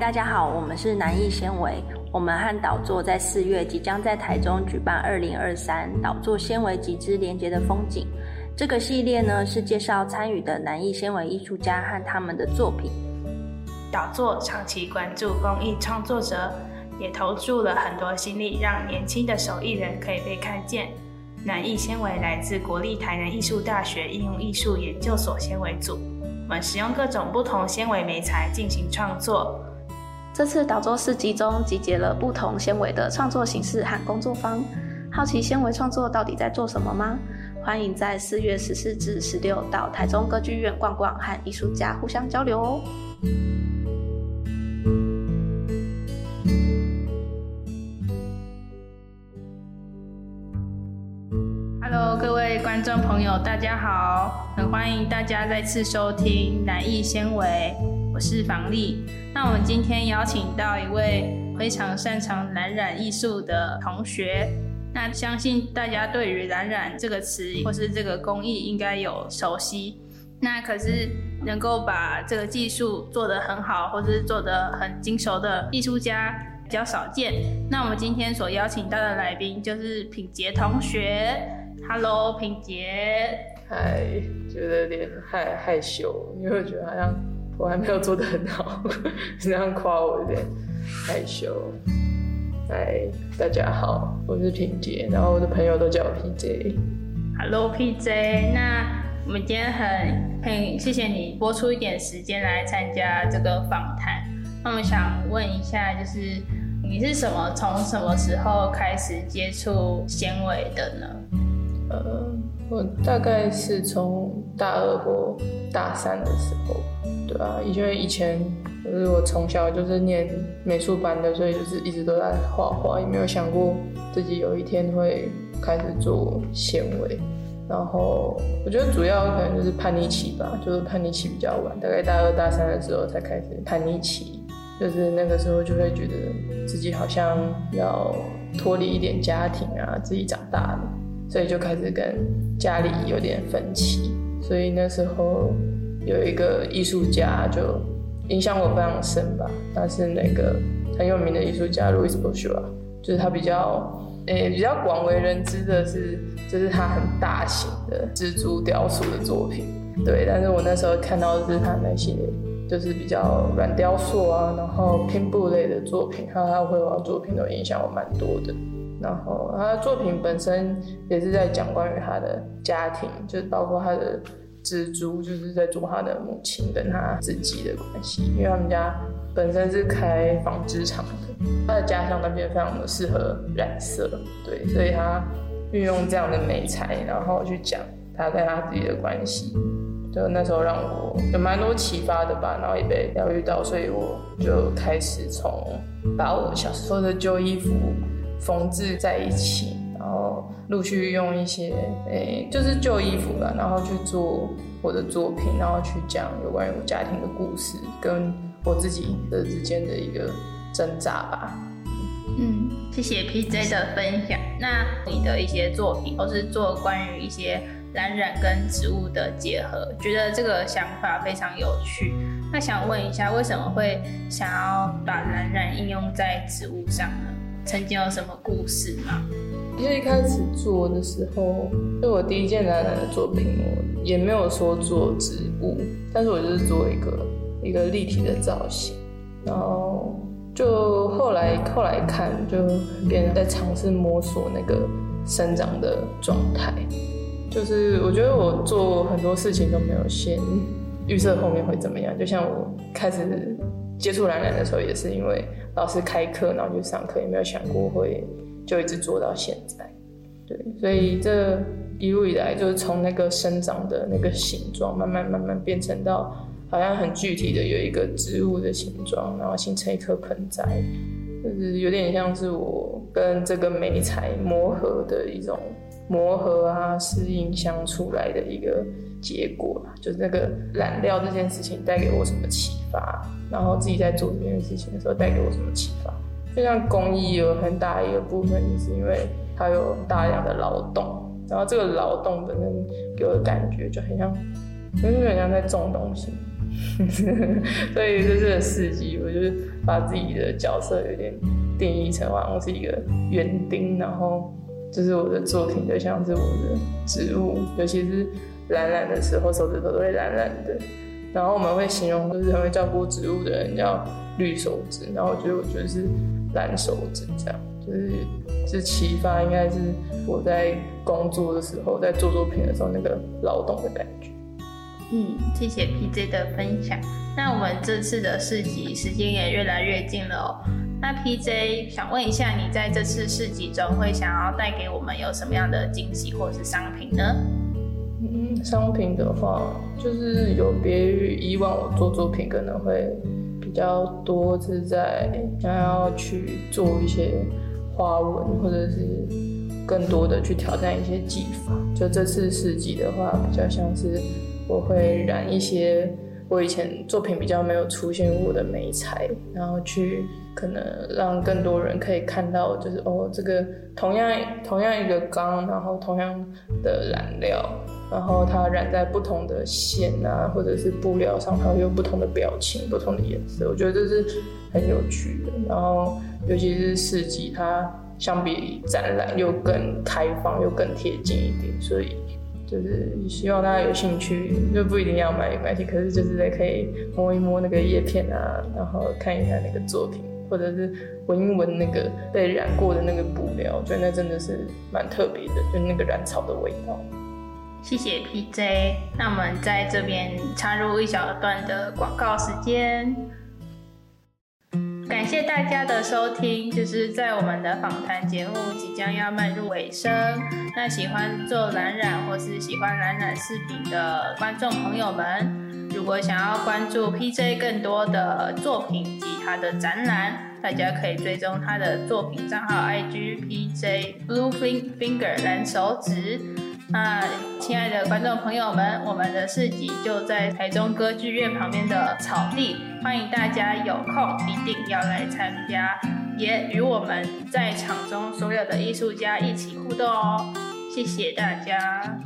大家好，我们是南艺纤维。我们和导座在四月即将在台中举办二零二三导座纤维集之连接的风景。这个系列呢是介绍参与的南艺纤维艺术家和他们的作品。导座长期关注公益创作者，也投注了很多心力，让年轻的手艺人可以被看见。南艺纤维来自国立台南艺术大学应用艺术研究所纤维组，我们使用各种不同纤维媒材进行创作。这次导作市集中集结了不同纤维的创作形式和工作坊。好奇纤维创作到底在做什么吗？欢迎在四月十四至十六到台中歌剧院逛逛，和艺术家互相交流哦。Hello，各位观众朋友，大家好，很欢迎大家再次收听南艺纤维，我是房丽。那我们今天邀请到一位非常擅长蓝染艺术的同学，那相信大家对于蓝染这个词或是这个工艺应该有熟悉。那可是能够把这个技术做得很好，或是做得很精熟的艺术家比较少见。那我们今天所邀请到的来宾就是品杰同学。Hello，品杰。嗨，觉得有点害害羞，因为我觉得好像。我还没有做的很好，这样夸我有点害羞。嗨，大家好，我是平杰，然后我的朋友都叫我 PJ。Hello，PJ。那我们今天很很谢谢你播出一点时间来参加这个访谈。那我们想问一下，就是你是什么从什么时候开始接触纤维的呢？呃，我大概是从大二或大三的时候。对啊，因为以前就是我从小就是念美术班的，所以就是一直都在画画，也没有想过自己有一天会开始做纤维。然后我觉得主要可能就是叛逆期吧，就是叛逆期比较晚，大概大二大三的时候才开始叛逆期，就是那个时候就会觉得自己好像要脱离一点家庭啊，自己长大了，所以就开始跟家里有点分歧，所以那时候。有一个艺术家就影响我非常深吧，他是那个很有名的艺术家 Louis Bourgeois，就是他比较诶比较广为人知的是，就是他很大型的蜘蛛雕塑的作品，对。但是我那时候看到的是他那些就是比较软雕塑啊，然后拼布类的作品，还有他绘画作品都影响我蛮多的。然后他的作品本身也是在讲关于他的家庭，就是包括他的。蜘蛛就是在做他的母亲跟他自己的关系，因为他们家本身是开纺织厂的，他的家乡那边非常的适合染色，对，所以他运用这样的美材，然后去讲他跟他自己的关系，就那时候让我有蛮多启发的吧，然后也被疗愈到，所以我就开始从把我小时候的旧衣服缝制在一起。然后陆续用一些诶，就是旧衣服吧，然后去做我的作品，然后去讲有关于我家庭的故事，跟我自己的之间的一个挣扎吧。嗯，谢谢 PJ 的分享。那你的一些作品都是做关于一些蓝染跟植物的结合，觉得这个想法非常有趣。那想问一下，为什么会想要把蓝染应用在植物上呢？曾经有什么故事吗？其实一开始做的时候，就我第一件蓝蓝的作品，我也没有说做植物，但是我就是做一个一个立体的造型。然后就后来后来看，就别人在尝试摸索那个生长的状态。就是我觉得我做很多事情都没有先预设后面会怎么样。就像我开始接触蓝蓝的时候，也是因为老师开课，然后就上课，也没有想过会。就一直做到现在，对，所以这一路以来，就是从那个生长的那个形状，慢慢慢慢变成到好像很具体的有一个植物的形状，然后形成一颗盆栽，就是有点像是我跟这个美材磨合的一种磨合啊，适应相处来的一个结果啦。就是那个染料这件事情带给我什么启发，然后自己在做这件事情的时候带给我什么启发。就像工艺有很大一个部分，就是因为它有大量的劳动，然后这个劳动本身给我的感觉就很像，就是很像在种东西，所以这是四季，我就是把自己的角色有点定义成好像是一个园丁，然后就是我的作品就像是我的植物，尤其是懒懒的时候，手指头都会懒懒的。然后我们会形容就是很会照顾植物的人叫绿手指，然后我觉得我觉得是蓝手指这样，就是是启发应该是我在工作的时候，在做作品的时候那个劳动的感觉。嗯，谢谢 PJ 的分享。那我们这次的市集时间也越来越近了哦。那 PJ 想问一下，你在这次市集中会想要带给我们有什么样的惊喜或是商品呢？嗯，商品的话，就是有别于以往我做作品可能会比较多是在想要去做一些花纹，或者是更多的去挑战一些技法。就这次市集的话，比较像是我会染一些。我以前作品比较没有出现过的美材，然后去可能让更多人可以看到，就是哦，这个同样同样一个缸，然后同样的染料，然后它染在不同的线啊，或者是布料上，它会有不同的表情、不同的颜色。我觉得这是很有趣的。然后尤其是市集，它相比展览又更开放，又更贴近一点，所以。就是希望大家有兴趣，就不一定要买没关系，可是就是可以摸一摸那个叶片啊，然后看一下那个作品，或者是闻一闻那个被染过的那个布料，我觉得那真的是蛮特别的，就那个染草的味道。谢谢 PJ，那我们在这边插入一小段的广告时间。感谢大家的收听，就是在我们的访谈节目即将要迈入尾声。那喜欢做蓝染或是喜欢蓝染视频的观众朋友们，如果想要关注 PJ 更多的作品及他的展览，大家可以追踪他的作品账号 IG PJ Blue Finger 蓝手指。那亲爱的观众朋友们，我们的市集就在台中歌剧院旁边的草地，欢迎大家有空一定要来参加，也与我们在场中所有的艺术家一起互动哦。谢谢大家。